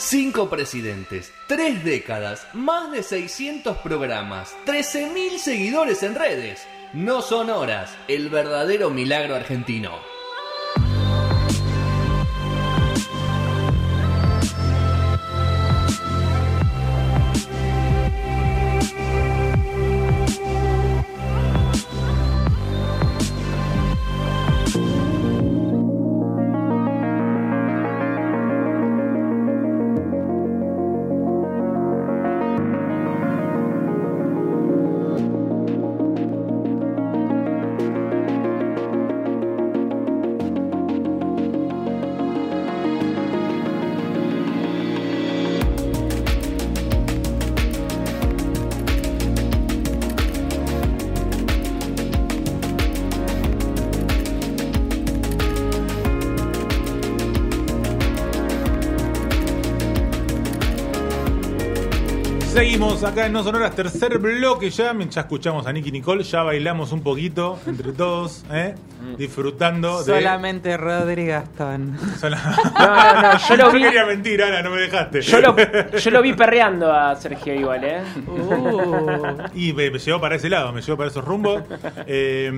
Cinco presidentes, tres décadas, más de 600 programas, 13.000 seguidores en redes. No son horas, el verdadero milagro argentino. Seguimos acá en No Sonoras, tercer bloque ya. Ya escuchamos a Nicky Nicole, ya bailamos un poquito entre todos, ¿eh? disfrutando de. Solamente Rodri Gastón. Sola- No, no, no, yo lo vi. quería mentir, Ana, no me dejaste. Yo lo, yo lo vi perreando a Sergio igual, ¿eh? Uh. Y me, me llevó para ese lado, me llevó para esos rumbos. Eh,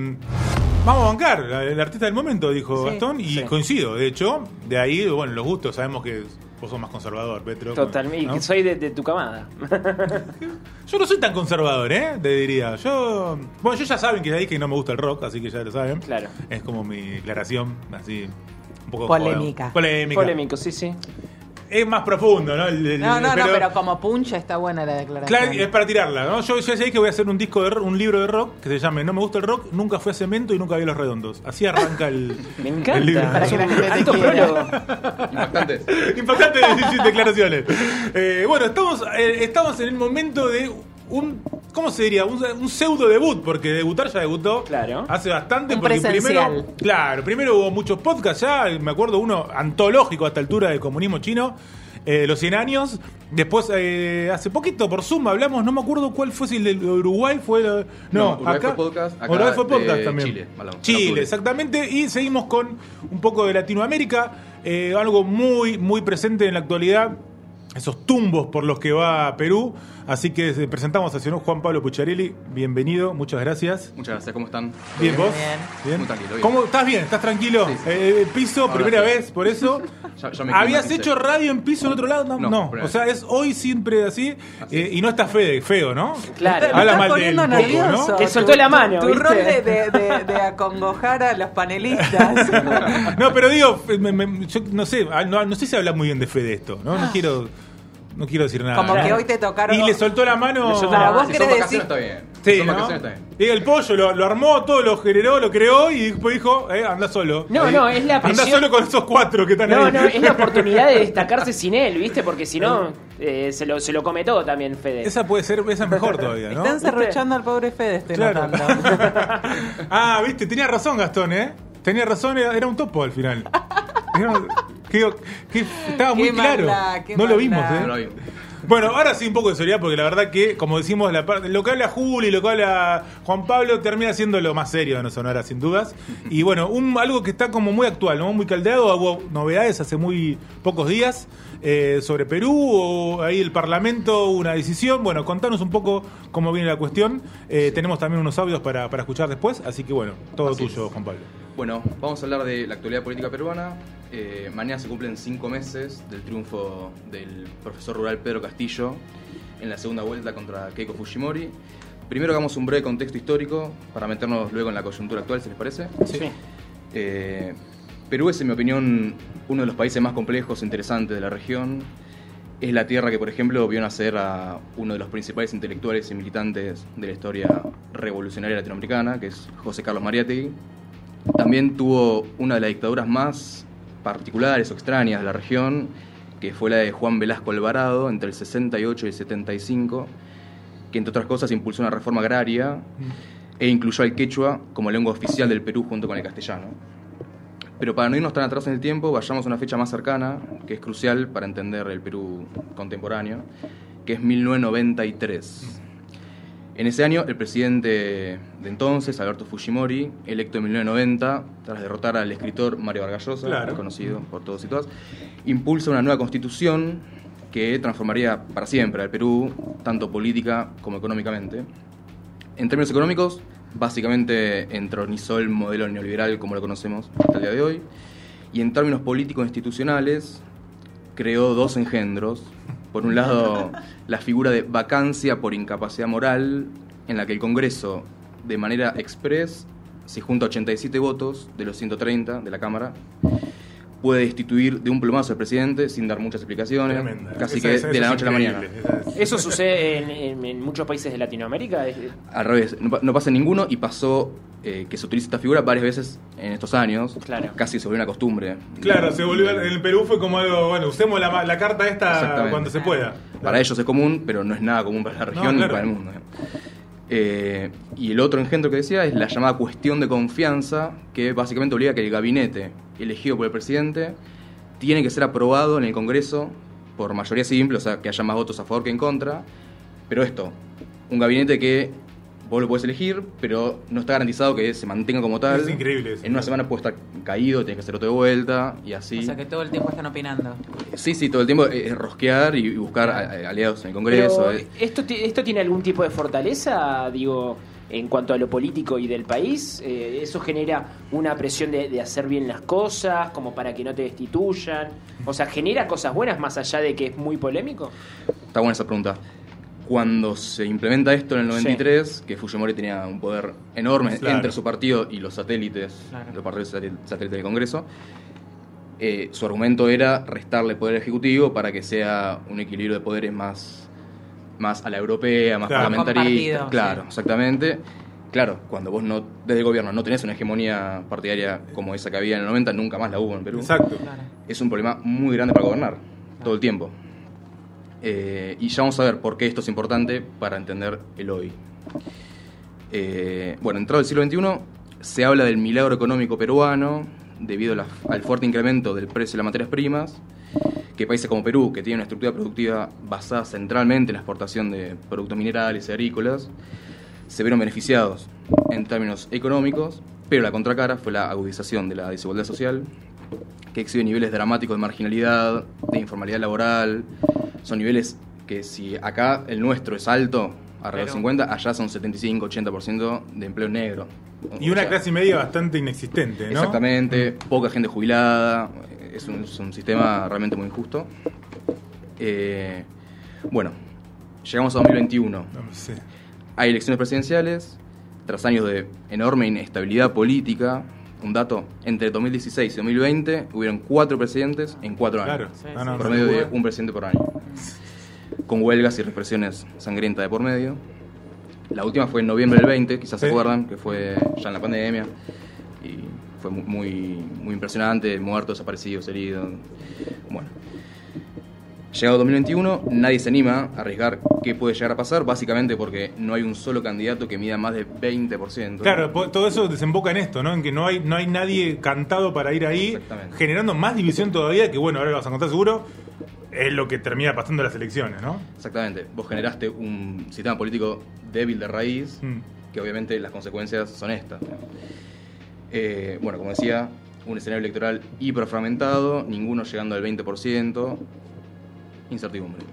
vamos a bancar, el artista del momento, dijo Sí. Gastón, y Sí. coincido. De hecho, de ahí, bueno, los gustos, sabemos que vos sos más conservador, Petro. Totalmente. ¿no? Y soy de, de tu camada. Yo no soy tan conservador, ¿eh? Te diría. Yo. Bueno, yo ya saben que de ahí que no me gusta el rock, así que ya lo saben. Claro. Es como mi declaración, así. Un poco Polémica. Polémica. Polémico, sí, sí. Es más profundo, ¿no? El- el- No, no, no, pero como puncha está buena la declaración. Claro, es para tirarla, ¿no? Yo ya sé que voy a hacer un disco de un libro de rock que se llame No me gusta el rock, nunca fue a cemento y nunca vi los redondos. Así arranca el. Me el libro. encanta. Para que la gente te Alto quiera. prólogo. Impactantes. Impactante declaraciones. Eh, bueno, estamos, eh, estamos en el momento de un. ¿Cómo se diría? Un, un pseudo debut, porque debutar ya debutó Claro. hace bastante. Un porque presencial. primero. Claro, primero hubo muchos podcasts ya, me acuerdo uno antológico a esta altura del comunismo chino. eh, los 100 años, después eh, hace poquito por Zoom hablamos, no me acuerdo cuál fue, si el de Uruguay fue. la- no, No, Uruguay acá. fue podcast, acá Uruguay fue podcast también. Chile, hablamos, exactamente. Y seguimos con un poco de Latinoamérica, eh, algo muy, muy presente en la actualidad. Esos tumbos por los que va Perú. Así que eh, presentamos al señor Juan Pablo Pucharelli. Bienvenido, muchas gracias. Muchas gracias, ¿cómo están? Bien, vos. Bien. Muy tranquilo, bien. ¿Cómo, ¿Estás bien? ¿Estás tranquilo? Sí, sí. Eh, piso, Ahora primera sí. vez, por eso. Ya- ya me ¿Habías hecho radio en piso en otro lado? No, no. O sea, es hoy siempre así. eh, y no está feo, feo, ¿no? Claro. Habla estás mal de él nervioso. ¿no? Te Tu- soltó la tu- mano, Tu, rol de, de, de- de acongojar a los panelistas. No, pero digo, me- me- yo no sé, ah, no, no sé si habla muy bien de fe de esto, ¿no? No quiero, no quiero decir nada. Como ¿no? que hoy te tocaron. Y le soltó la mano. Le soltó vos Si querés decir. está bien. Sí, son ¿no? vacaciones está bien. Y el pollo lo, lo armó, todo lo generó, lo creó y después dijo, eh, anda solo. No, no, es la Anda presión- solo con esos cuatro que están No, ahí. no, es la oportunidad de destacarse sin él, ¿viste? Porque si no, eh, se, lo, se lo come todo también, Fede. Esa puede ser, esa es mejor todavía, ¿no? Están serruchando al pobre Fede, estoy Claro. notando. ah, viste, tenía razón Gastón, ¿eh? Tenía razón, era, era un topo al final. Era- que- que estaba muy Qué claro. maldad, qué no lo vimos. ¿eh? No lo vi. Bueno, ahora sí un poco de seriedad porque la verdad que, como decimos, la parte, lo que habla Juli, lo que habla Juan Pablo termina siendo lo más serio de No Sonora, sin dudas. Y bueno, un, algo que está como muy actual, ¿no? muy caldeado, hubo novedades hace muy pocos días eh, sobre Perú, o ahí el Parlamento, una decisión. Bueno, contanos un poco cómo viene la cuestión. Eh, tenemos también unos audios para, para escuchar después, así que bueno, todo Así tuyo, es. Juan Pablo. Bueno, vamos a hablar de la actualidad política peruana. Eh, mañana se cumplen cinco meses del triunfo del profesor rural Pedro Castillo en la segunda vuelta contra Keiko Fujimori. Primero hagamos un breve contexto histórico para meternos luego en la coyuntura actual, si les parece. Sí. Eh, Perú es, en mi opinión, uno de los países más complejos e interesantes de la región. Es la tierra que, por ejemplo, vio nacer a uno de los principales intelectuales y militantes de la historia revolucionaria latinoamericana, que es José Carlos Mariátegui. También tuvo una de las dictaduras más particulares o extrañas de la región, que fue la de Juan Velasco Alvarado entre el 68 y el 75, que entre otras cosas impulsó una reforma agraria e incluyó al quechua como lengua oficial del Perú junto con el castellano. Pero para no irnos tan atrás en el tiempo, vayamos a una fecha más cercana, que es crucial para entender el Perú contemporáneo, que es 1993. En ese año, el presidente de entonces, Alberto Fujimori, electo en 1990, tras derrotar al escritor Mario Vargas Llosa, Claro. conocido por todos y todas, impulsa una nueva constitución que transformaría para siempre al Perú, tanto política como económicamente. En términos económicos, básicamente entronizó el modelo neoliberal como lo conocemos hasta el día de hoy. Y en términos políticos institucionales, creó dos engendros. Por un lado, la figura de vacancia por incapacidad moral, en la que el Congreso, de manera express, si junta 87 votos de los 130 de la Cámara, puede destituir de un plumazo al presidente sin dar muchas explicaciones, Tremenda. casi Esa- que esa- de la noche a la mañana. ¿Eso sucede en, en- en muchos países de Latinoamérica? Al revés, no, pa- no pasa en ninguno y pasó eh, que se utiliza esta figura varias veces en estos años. Claro. Casi se volvió una costumbre. Claro, se volvió en el Perú fue como algo, bueno, usemos la, ma- la carta esta cuando se pueda. Para ellos es común, pero no es nada común para la región No, ni para el mundo. ¿Eh? Y el otro engendro que decía es la llamada cuestión de confianza, que básicamente obliga a que el gabinete elegido por el presidente tiene que ser aprobado en el Congreso por mayoría simple, o sea, que haya más votos a favor que en contra. Pero esto, un gabinete que vos lo puedes elegir, pero no está garantizado que se mantenga como tal. Es increíble eso. En una semana puede estar caído, tienes que hacer otro de vuelta y así. O sea que todo el tiempo están opinando. Sí, sí, todo el tiempo es rosquear y buscar aliados en el Congreso. Pero, eh. ¿esto, ¿Esto tiene algún tipo de fortaleza, digo, en cuanto a lo político y del país? Eh, ¿Eso genera una presión de, de hacer bien las cosas, como para que no te destituyan? O sea, ¿genera cosas buenas más allá de que es muy polémico? Está buena esa pregunta. Cuando se implementa esto en el Sí. 93, que Fujimori tenía un poder enorme Claro. entre su partido y los satélites, Claro. los partidos satélites del Congreso, eh, su argumento era restarle poder ejecutivo para que sea un equilibrio de poderes más, más a la europea, más Claro. parlamentarista. Claro, sí. exactamente. Claro, cuando vos no, desde el gobierno no tenés una hegemonía partidaria como esa que había en el 90, nunca más la hubo en Perú Exacto. Claro. es un problema muy grande para gobernar todo el tiempo. Eh, y ya vamos a ver por qué esto es importante para entender el hoy. Eh, bueno, entrado el siglo XXI, se habla del milagro económico peruano debido la- al fuerte incremento del precio de las materias primas, que países como Perú, que tiene una estructura productiva basada centralmente en la exportación de productos minerales y agrícolas, se vieron beneficiados en términos económicos, pero la contracara fue la agudización de la desigualdad social, que exhibe niveles dramáticos de marginalidad, de informalidad laboral. Son niveles que si acá el nuestro es alto, alrededor de 50, allá son 75-80% de empleo negro. Y O una sea, clase media bastante inexistente, ¿no? Exactamente, poca gente jubilada, es un, es un sistema realmente muy injusto. Eh, bueno, llegamos a 2021. No sé. Hay elecciones presidenciales, tras años de enorme inestabilidad política. Un dato, entre 2016 y 2020 hubieron cuatro presidentes en cuatro años. Claro. Sí, No, sí. no, Por no. medio de un presidente por año. Con huelgas y represiones sangrientas de por medio. La última fue en noviembre del 20, quizás se acuerdan, que fue ya en la pandemia. Y fue mu- muy, muy impresionante, muertos, desaparecidos, heridos. Bueno. Llegado 2021, nadie se anima a arriesgar qué puede llegar a pasar, básicamente porque no hay un solo candidato que mida más de 20%. Claro, todo eso desemboca en esto, ¿no? En que no hay, no hay nadie cantado para ir ahí, generando más división todavía, que bueno, ahora lo vas a contar seguro, es lo que termina pasando en las elecciones, ¿no? Exactamente. Vos generaste un sistema político débil de raíz, Mm. que obviamente las consecuencias son estas. Eh, bueno, como decía, un escenario electoral hiperfragmentado, ninguno llegando al 20%, incertidumbre.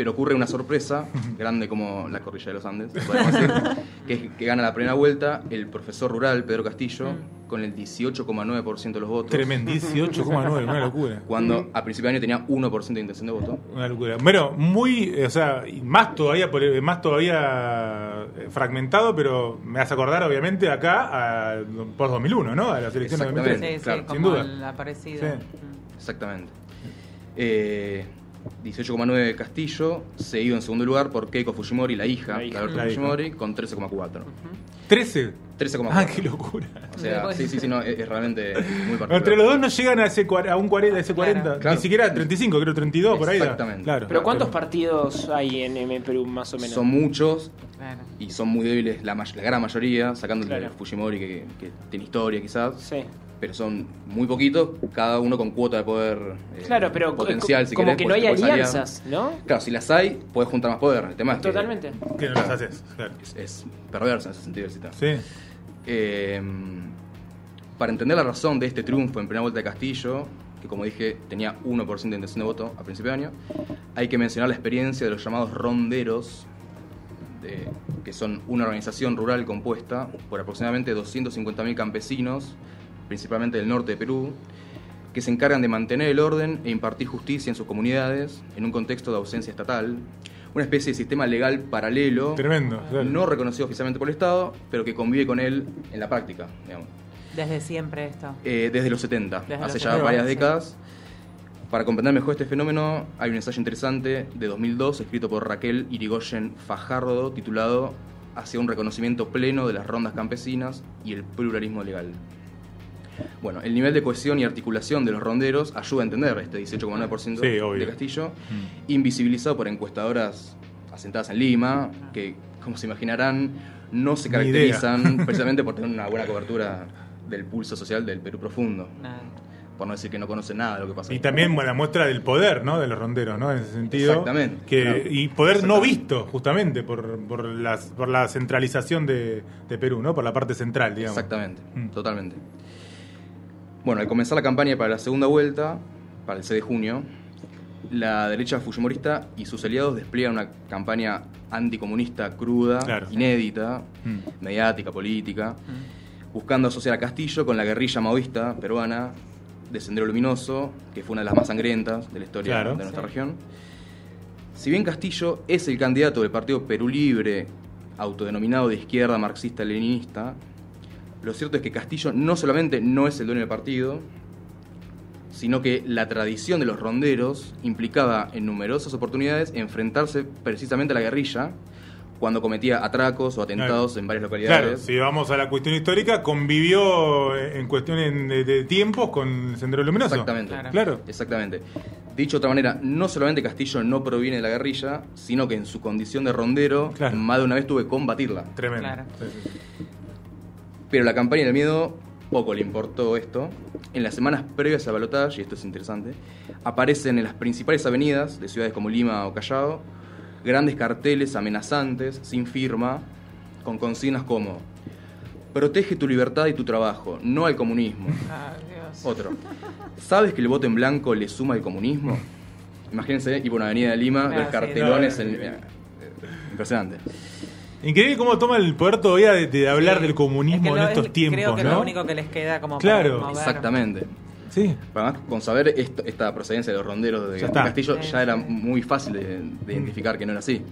Pero ocurre una sorpresa, grande como la cordillera de los Andes, podemos decir, que es que gana la primera vuelta el profesor rural Pedro Castillo con el 18,9% de los votos. Tremendo, 18,9, una locura. Cuando a principio de año tenía 1% de intención de voto. Una locura. Bueno, muy, eh, o sea, y más todavía, eh, más todavía eh, fragmentado, pero me hace acordar, obviamente, acá a, por 2001, ¿no? A las elecciones de Exactamente. 2003. Sí, claro, sí, sin como duda. el aparecido. Sí. Mm. Exactamente. Eh, 18,9 Castillo, seguido en segundo lugar por Keiko Fujimori, la hija, La hija. de Alberto. Fujimori, con 13,4. 13. 13,4. Ah, qué locura. O sea, sí, sí, sí, no, es, es realmente muy particular. Entre los dos no llegan a, ese, a un 40, a ese 40, Claro. ni siquiera a 35, creo 32 por ahí. Exactamente. Claro. ¿Pero cuántos Pero- partidos hay en, en Perú, más o menos? Son muchos Claro. y son muy débiles la, la gran mayoría, sacando el Claro. Fujimori que, que tiene historia quizás, Sí. pero son muy poquitos, cada uno con cuota de poder eh, Claro, pero potencial, si como querés, que no pues hay podés aliar. alianzas, ¿no? Claro, si las hay, puedes juntar más poder. El tema es que Totalmente. Que no las haces. Claro. es, es perverso en ese sentido el sistema. Sí. Eh, para entender la razón de este triunfo en primera vuelta de Castillo, que como dije tenía 1% de intención de voto a principio de año. Hay que mencionar la experiencia de los llamados ronderos, de- que son una organización rural compuesta por aproximadamente 250.000 campesinos, principalmente del norte de Perú, que se encargan de mantener el orden e impartir justicia en sus comunidades en un contexto de ausencia estatal, una especie de sistema legal paralelo, Tremendo. claro. no reconocido oficialmente por el Estado, pero que convive con él en la práctica, digamos. Desde siempre esto. Eh, desde los 70, Desde hace los ya 70, varias sí. décadas. Para comprender mejor este fenómeno, hay un ensayo interesante de 2002 escrito por Raquel Irigoyen Fajardo titulado Hacia un reconocimiento pleno de las rondas campesinas y el pluralismo legal. Bueno, el nivel de cohesión y articulación de los ronderos ayuda a entender este 18,9% Sí, obvio. de Castillo, invisibilizado por encuestadoras asentadas en Lima, que, como se imaginarán, no se caracterizan precisamente por tener una buena cobertura del pulso social del Perú profundo, Nada. Por no decir que no conocen nada de lo que pasa. Y ahí. también bueno, la muestra del poder, ¿no? De los ronderos, ¿no? En ese sentido. Exactamente, Que, claro. Y poder no visto, justamente, por, por, las, por la centralización de, de Perú, ¿no? Por la parte central, digamos. Exactamente, Mm. totalmente. Bueno, al comenzar la campaña para la segunda vuelta, para el 6 de junio, la derecha fujimorista y sus aliados despliegan una campaña anticomunista cruda, Claro. inédita, Mm. mediática, política, buscando asociar a Castillo con la guerrilla maoísta peruana de Sendero Luminoso, que fue una de las más sangrientas de la historia Claro. de nuestra Sí. región. Si bien Castillo es el candidato del Partido Perú Libre, autodenominado de izquierda marxista-leninista, lo cierto es que Castillo no solamente no es el dueño del partido, sino que la tradición de los ronderos implicaba en numerosas oportunidades enfrentarse precisamente a la guerrilla cuando cometía atracos o atentados en varias Claro, localidades. si vamos a la cuestión histórica, convivió en cuestión de, de tiempos con el Sendero Luminoso. Exactamente. Claro. Claro. Exactamente. Dicho de otra manera, no solamente Castillo no proviene de la guerrilla, sino que en su condición de rondero, Claro. más de una vez tuve que combatirla. Tremendo. Claro. Sí, sí. Pero la campaña del miedo poco le importó esto. En las semanas previas al balotaje, y esto es interesante, aparecen en las principales avenidas de ciudades como Lima o Callao grandes carteles amenazantes, sin firma, con consignas como Protege tu libertad y tu trabajo, no al comunismo. Ah, Dios. Otro. ¿Sabes que el voto en blanco le suma al comunismo? Imagínense ir por una avenida de Lima, Ah, ver sí. cartelones. No, en- eh, Impresionante. Increíble cómo toma el poder todavía de, de hablar Sí. del comunismo Es que en lo- estos es- tiempos, Creo que es ¿no? lo único que les queda como Claro. para mover. Exactamente. Sí. Además, con saber esto- esta procedencia de los ronderos de, Ya. Castillo, Sí, ya era sí. muy fácil de, de identificar que no era así.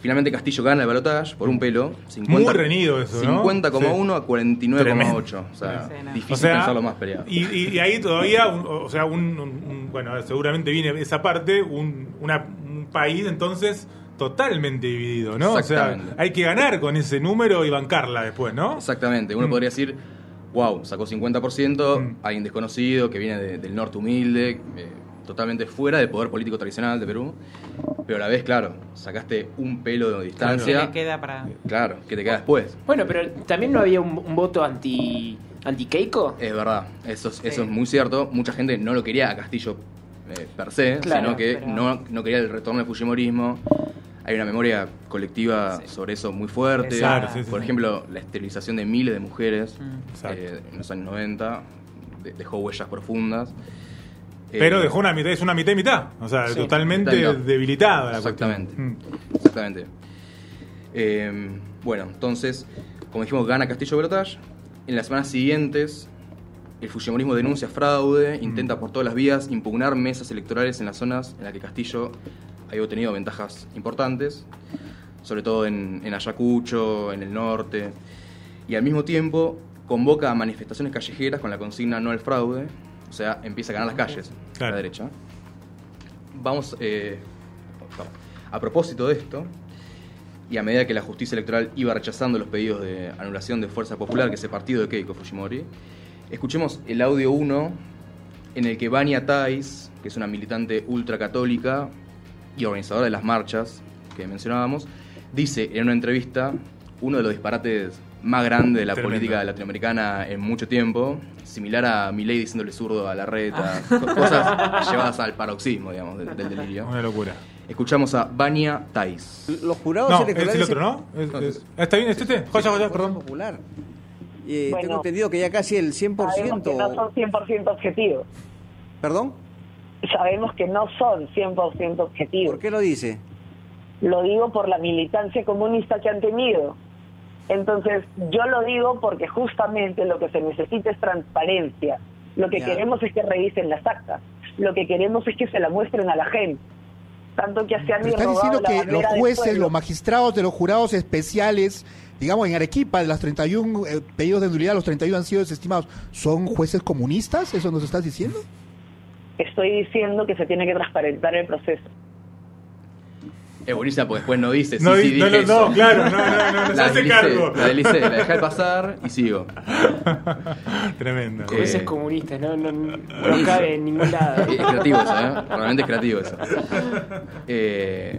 Finalmente Castillo gana el balotaje por un pelo. 50, Muy reñido eso, ¿no? 50,1 a 49,8. O sea, Sí, no. difícil O sea, pensarlo más peleado. Y, y- y ahí todavía, un- o sea, un, un- un- bueno, seguramente viene esa parte, un, una- un país entonces totalmente dividido, ¿no? O sea, Exactamente. hay que ganar con ese número y bancarla después, ¿no? Exactamente. Uno Mm. podría decir, wow, sacó 50%, Mm. alguien desconocido que viene de- del norte humilde, eh, totalmente fuera del poder político tradicional de Perú. Pero a la vez, claro, sacaste un pelo de ¿Qué distancia. le queda para.? Claro, que te queda después. Bueno, pero también no había un, un voto anti anti Keiko. Es verdad, eso, es- eso es muy cierto. Mucha gente no lo quería a Castillo eh, per se, Claro, sino que pero- no, no quería el retorno del Fujimorismo. Hay una memoria colectiva Sí. sobre eso muy fuerte. Claro, sí, sí, Por sí. ejemplo, la esterilización de miles de mujeres Mm. Exacto. eh, en los años 90 de- dejó huellas profundas. Eh, Pero dejó una mitad, es una mitad y mitad. O sea, Sí, totalmente debilitada la Exactamente. cuestión. Mm. Exactamente. Eh, bueno, entonces, como dijimos, gana Castillo Balotage. En las semanas siguientes, el Fujimorismo denuncia fraude, intenta por todas las vías impugnar mesas electorales en las zonas en las que Castillo había obtenido ventajas importantes, sobre todo en, en Ayacucho, en el norte, y al mismo tiempo convoca a manifestaciones callejeras con la consigna no al fraude, o sea, empieza a ganar las calles, Claro. la derecha. Vamos, eh, a propósito de esto, y a medida que la justicia electoral iba rechazando los pedidos de anulación de Fuerza Popular, que es el partido de Keiko Fujimori, escuchemos el audio 1 en el que Vania Tais, que es una militante ultracatólica y organizadora de las marchas que mencionábamos, dice en una entrevista uno de los disparates más grandes de la Tremendo. política latinoamericana en mucho tiempo, similar a Milei diciéndole zurdo a la reta, co- cosas llevadas al paroxismo, digamos, del, del delirio. Una locura. Escuchamos a Vania Tais. Los jurados No, es electorales. el otro, ¿no? Es- es- ah, ¿Está bien? ¿Es este? Joya, joya, Fuerza perdón. Popular. Eh, Bueno. tengo entendido que ya casi el Sabemos que no 100%. son 100% objetivos. ¿Perdón? Sabemos que no son 100% objetivos. ¿Por qué lo dice? Lo digo por la militancia comunista que han tenido. Entonces, yo lo digo porque justamente lo que se necesita es transparencia. Lo que Ya. queremos es que revisen las actas. Lo que queremos es que se la muestren a la gente. Tanto que se han estás diciendo la que los jueces, los magistrados de los jurados especiales, digamos en Arequipa, de las 31 eh, pedidos de nulidad, los 31 han sido desestimados, ¿son jueces comunistas? ¿Eso nos estás diciendo? Estoy diciendo que se tiene que transparentar el proceso. Es buenísima porque después no dice. No, sí, sí, no, dije no, no, claro, no, no, no, no se La hace cargo. La deslicé, la dejé pasar y sigo. Tremendo. Eh, Jueces comunistas, no, no, no cabe en ningún lado. Es creativo eso, ¿eh? Realmente es creativo eso. Eh,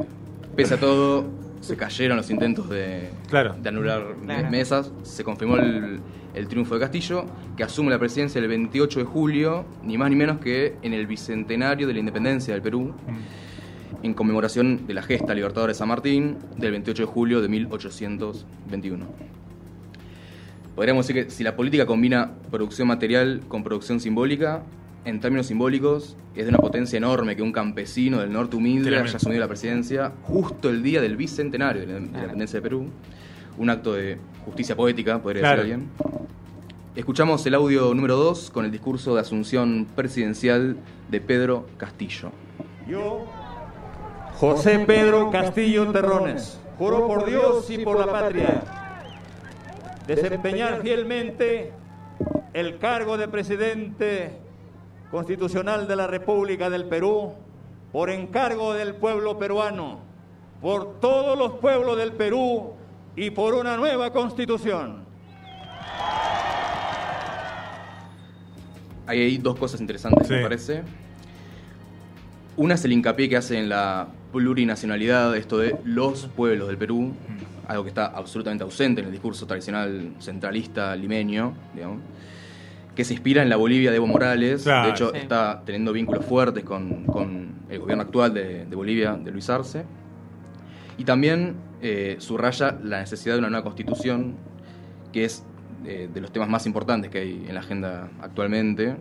pese a todo, se cayeron los intentos de, Claro. de anular Claro. mesas. Se confirmó el, el triunfo de Castillo, que asume la presidencia el 28 de julio, ni más ni menos que en el bicentenario de la independencia del Perú, en conmemoración de la gesta libertadora de San Martín del 28 de julio de 1821. Podríamos decir que si la política combina producción material con producción simbólica, en términos simbólicos, es de una potencia enorme que un campesino del norte humilde haya asumido la presidencia justo el día del bicentenario de la de la independencia de Perú. Un acto de justicia poética, podría Claro. decir alguien. Escuchamos el audio número 2 con el discurso de asunción presidencial de Pedro Castillo. Yo, José Pedro Castillo Terrones, juro por Dios y por la patria desempeñar fielmente el cargo de presidente constitucional de la República del Perú por encargo del pueblo peruano, por todos los pueblos del Perú y por una nueva constitución. Hay ahí dos cosas interesantes, Sí. me parece. Una es el hincapié que hace en la plurinacionalidad, esto de los pueblos del Perú, algo que está absolutamente ausente en el discurso tradicional centralista limeño, digamos, que se inspira en la Bolivia de Evo Morales. Claro. de hecho, Sí. está teniendo vínculos fuertes con, con el gobierno actual de, de Bolivia, de Luis Arce. Y también eh, subraya la necesidad de una nueva constitución, que es eh, de los temas más importantes que hay en la agenda actualmente.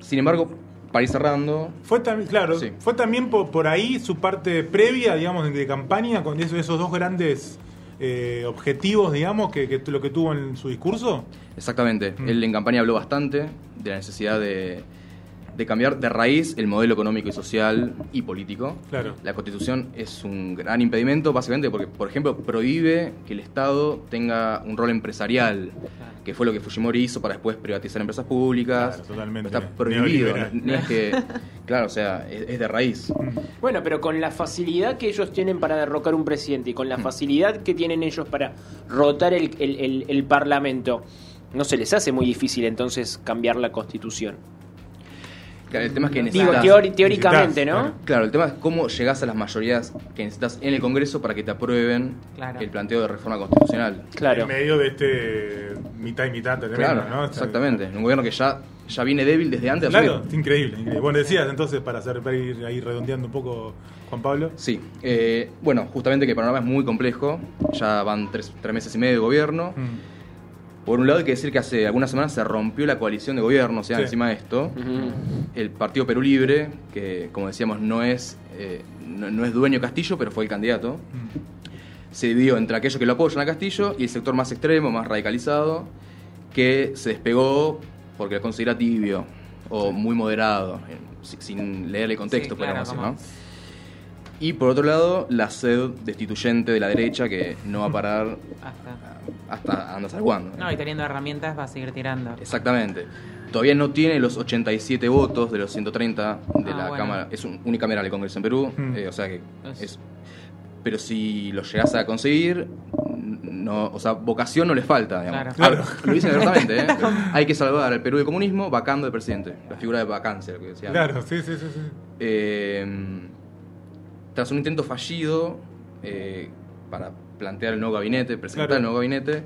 Sin embargo, para ir cerrando, Fue también, claro, Sí. fue también por, por ahí su parte previa, digamos, de campaña, con esos, esos dos grandes eh, objetivos, digamos, que, que lo que tuvo en su discurso. exactamente, Mm. él en campaña habló bastante de la necesidad de, de cambiar de raíz el modelo económico y social y político. Claro. La constitución es un gran impedimento, básicamente porque, por ejemplo, prohíbe que el Estado tenga un rol empresarial, que fue lo que Fujimori hizo para después privatizar empresas públicas. Claro, totalmente Está prohibido, no es que, claro, o sea, es, es de raíz. Bueno, pero con la facilidad que ellos tienen para derrocar un presidente y con la facilidad que tienen ellos para rotar el, el- el- el Parlamento, no se les hace muy difícil entonces cambiar la constitución. Claro, el tema es que Digo, necesitas... teori- teóricamente, ¿no? claro. Claro, el tema es cómo llegás a las mayorías que necesitas en el Congreso para que te aprueben Claro. el planteo de reforma constitucional. Claro. En medio de este mitad y mitad tremendo, Claro, ¿no? exactamente. Un gobierno que ya, ya viene débil desde antes Claro, es increíble, increíble. Bueno, decías entonces, para, hacer, para ir ahí redondeando un poco, Juan Pablo. Sí, eh, bueno, justamente que el panorama es muy complejo. Ya van tres, tres meses y medio de gobierno. Mm. Por un lado, hay que decir que hace algunas semanas se rompió la coalición de gobierno, o sea, Sí. encima de esto. El Partido Perú Libre, que como decíamos no es, eh, no, no es dueño de Castillo, pero fue el candidato, Mm. se dividió entre aquellos que lo apoyan a Castillo y el sector más extremo, más radicalizado, que se despegó porque lo considera tibio o muy moderado, eh, si- sin leer el contexto, Sí, claro, podríamos decir, ¿no? Y por otro lado, la sed destituyente de la derecha que no va a parar Hasta. hasta anda saber cuándo. No, y teniendo herramientas va a seguir tirando. Exactamente. Todavía no tiene los 87 votos de los 130 de Ah, la bueno. Cámara. Es un unicameral el Congreso en Perú. Mm. eh, o sea que Es- es. Pero si lo llegas a conseguir, no, o sea, vocación no le falta, digamos. Claro. Ah, Lo dicen abiertamente, ¿eh? Hay que salvar al Perú del comunismo vacando de presidente. La figura de vacancia, lo que decían. Claro, sí, sí, sí. sí. Eh, tras un intento fallido eh, para plantear el nuevo gabinete, presentar Claro. el nuevo gabinete,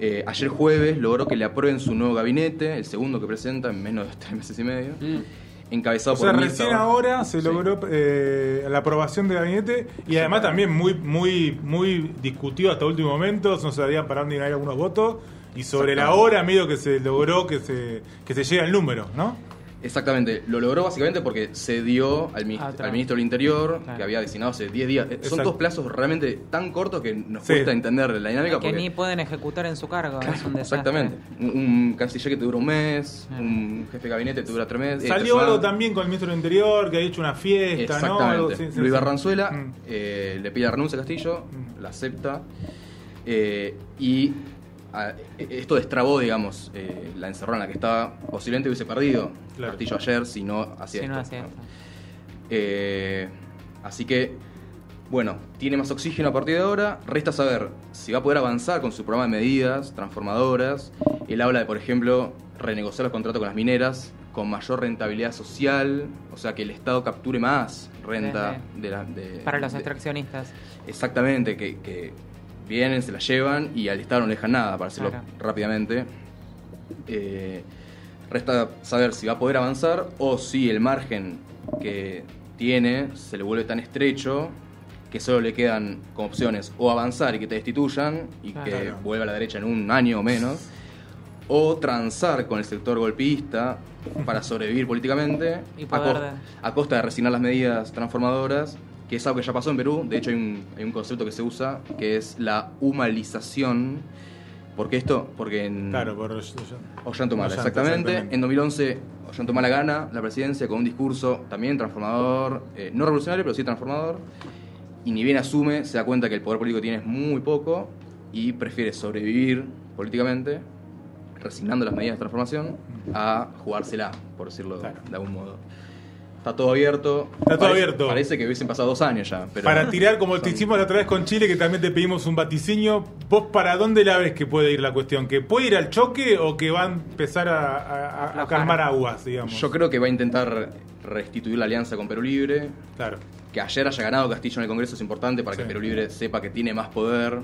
eh, ayer jueves logró que le aprueben su nuevo gabinete, el segundo que presenta en menos de tres meses y medio, Mm. encabezado O sea, por recién Mirta- ahora se Sí. logró eh, la aprobación del gabinete y además también muy muy muy discutido hasta último momento, no sabían para dónde iban a ir algunos votos y sobre la hora medio que se logró que se que se llegue al número, ¿no? Exactamente, lo logró básicamente porque se dio al, Ah, al ministro del Interior, Claro. que había designado hace 10 días. Son dos plazos realmente tan cortos que nos Sí. cuesta entender la dinámica. que porque- ni pueden ejecutar en su cargo. es un desastre. Exactamente. Un, un canciller que te dura un mes, Claro. un jefe de gabinete te dura tres meses. tres Salió algo también con el ministro del Interior, que ha hecho una fiesta, ¿no? Exactamente. Algo, sí, sí, Luis sí. Barranzuela Mm. eh, le pide la renuncia a Castillo, Mm. la acepta. eh, y a- esto destrabó, digamos, eh, la encerrona en la que estaba. Posiblemente hubiese perdido Claro. Castillo ayer si no hacía Si esto. no hacía esto. Eh, así que, bueno, tiene más oxígeno a partir de ahora. Resta saber si va a poder avanzar con su programa de medidas transformadoras. Él habla de, por ejemplo, renegociar los contratos con las mineras con mayor rentabilidad social, o sea, que el Estado capture más renta de la, de- Para los de- extraccionistas. Exactamente, que, que vienen, se la llevan y al Estado no le dejan nada, para Claro. rápidamente. Eh, resta saber si va a poder avanzar o si el margen que tiene se le vuelve tan estrecho que solo le quedan como opciones o avanzar y que te destituyan y que Claro. vuelva a la derecha en un año o menos, o transar con el sector golpista para sobrevivir políticamente Y a, de- costa de resignar las medidas transformadoras, que es algo que ya pasó en Perú. De hecho, hay un, hay un concepto que se usa que es la humanización. ¿Por qué esto? Porque en Claro, por Ollantumala, Ollanta, exactamente. exactamente. En 2011, Ollantumala gana la presidencia con un discurso también transformador, eh, no revolucionario, pero sí transformador. Y ni bien asume, se da cuenta que el poder político tiene muy poco y prefiere sobrevivir políticamente, resignando las medidas de transformación, a jugársela, por decirlo Claro. de algún modo. Está todo abierto. Está todo Parece- abierto. Parece que hubiesen pasado dos años ya. Pero Para tirar como te hicimos la otra vez con Chile, que también te pedimos un vaticinio, ¿vos para dónde la ves que puede ir la cuestión? ¿Que puede ir al choque o que va a empezar a, calmar aguas, digamos? Yo creo que va a intentar restituir la alianza con Perú Libre. Claro. Que ayer haya ganado Castillo en el Congreso es importante para Sí. que Perú Libre sepa que tiene más poder.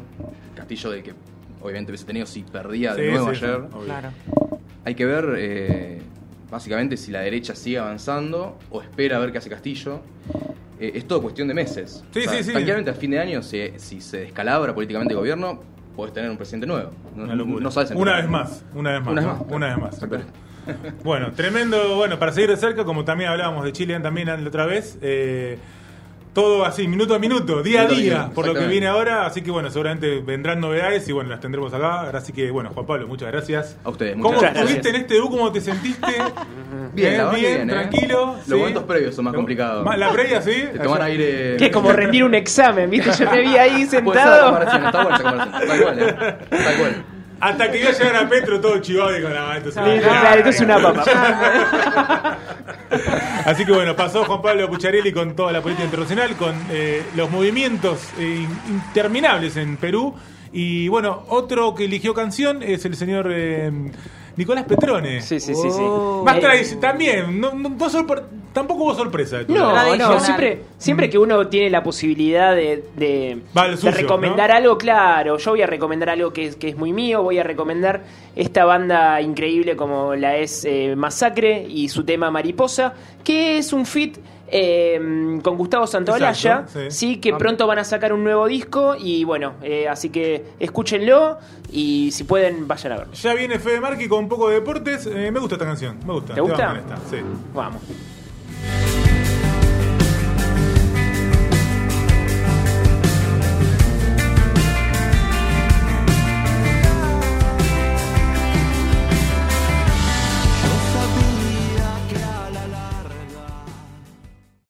Castillo de que obviamente hubiese tenido si perdía de Sí, nuevo sí, ayer. Claro. Hay que ver eh, básicamente si la derecha sigue avanzando o espera a ver qué hace Castillo. Eh, es todo cuestión de meses. Sí, sí, sí. Tranquilamente a fin de año, si, si se descalabra políticamente el gobierno, podés tener un presidente nuevo. No, Una locura. no sabes en una vez más, una vez más. Una vez más. Una vez más. Bueno, tremendo, bueno, para seguir de cerca, como también hablábamos de Chile también la otra vez, eh, todo así, minuto a minuto, día a Minuto a día, por lo que viene ahora, así que bueno, seguramente vendrán novedades y bueno, las tendremos acá, así que bueno, Juan Pablo, muchas gracias. A ustedes, ¿Cómo muchas estuviste gracias. en este U? ¿Cómo te sentiste? Bien, la verdad que bien, ¿eh? tranquilo. Los momentos previos son más complicados. La previa, sí. De tomar Ayer- aire. Que es como rendir un examen, ¿viste? Yo te vi ahí sentado. está buena esa comparación. Tal cual, ¿eh? Tal cual. Hasta que iba a llegar a Petro todo chivado y dijo, no, esto es una Sí, claro, esto es una papa. Así que bueno, pasó Juan Pablo Pucharelli con toda la política internacional, con eh, los movimientos eh, in- interminables en Perú. Y bueno, otro que eligió canción es el señor eh, Nicolás Petrone. Sí, sí, sí, sí. Más Eh, tradici- también, no, no- no sorpre- tampoco hubo sorpresa. de tu lado. No, no, siempre, siempre que uno tiene la posibilidad de, de, recomendar ¿no? algo, claro, yo voy a recomendar algo que es, que es muy mío, voy a recomendar esta banda increíble como la es eh, Masacre y su tema Mariposa, que es un fit eh, con Gustavo Santaolalla, Exacto, sí. sí. que pronto van a sacar un nuevo disco y bueno, eh, así que escúchenlo y si pueden vayan a verlo. Ya viene Fede Marqui con un poco de deportes. Eh, me gusta esta canción, me gusta. ¿Te gusta? esta, sí. Vamos.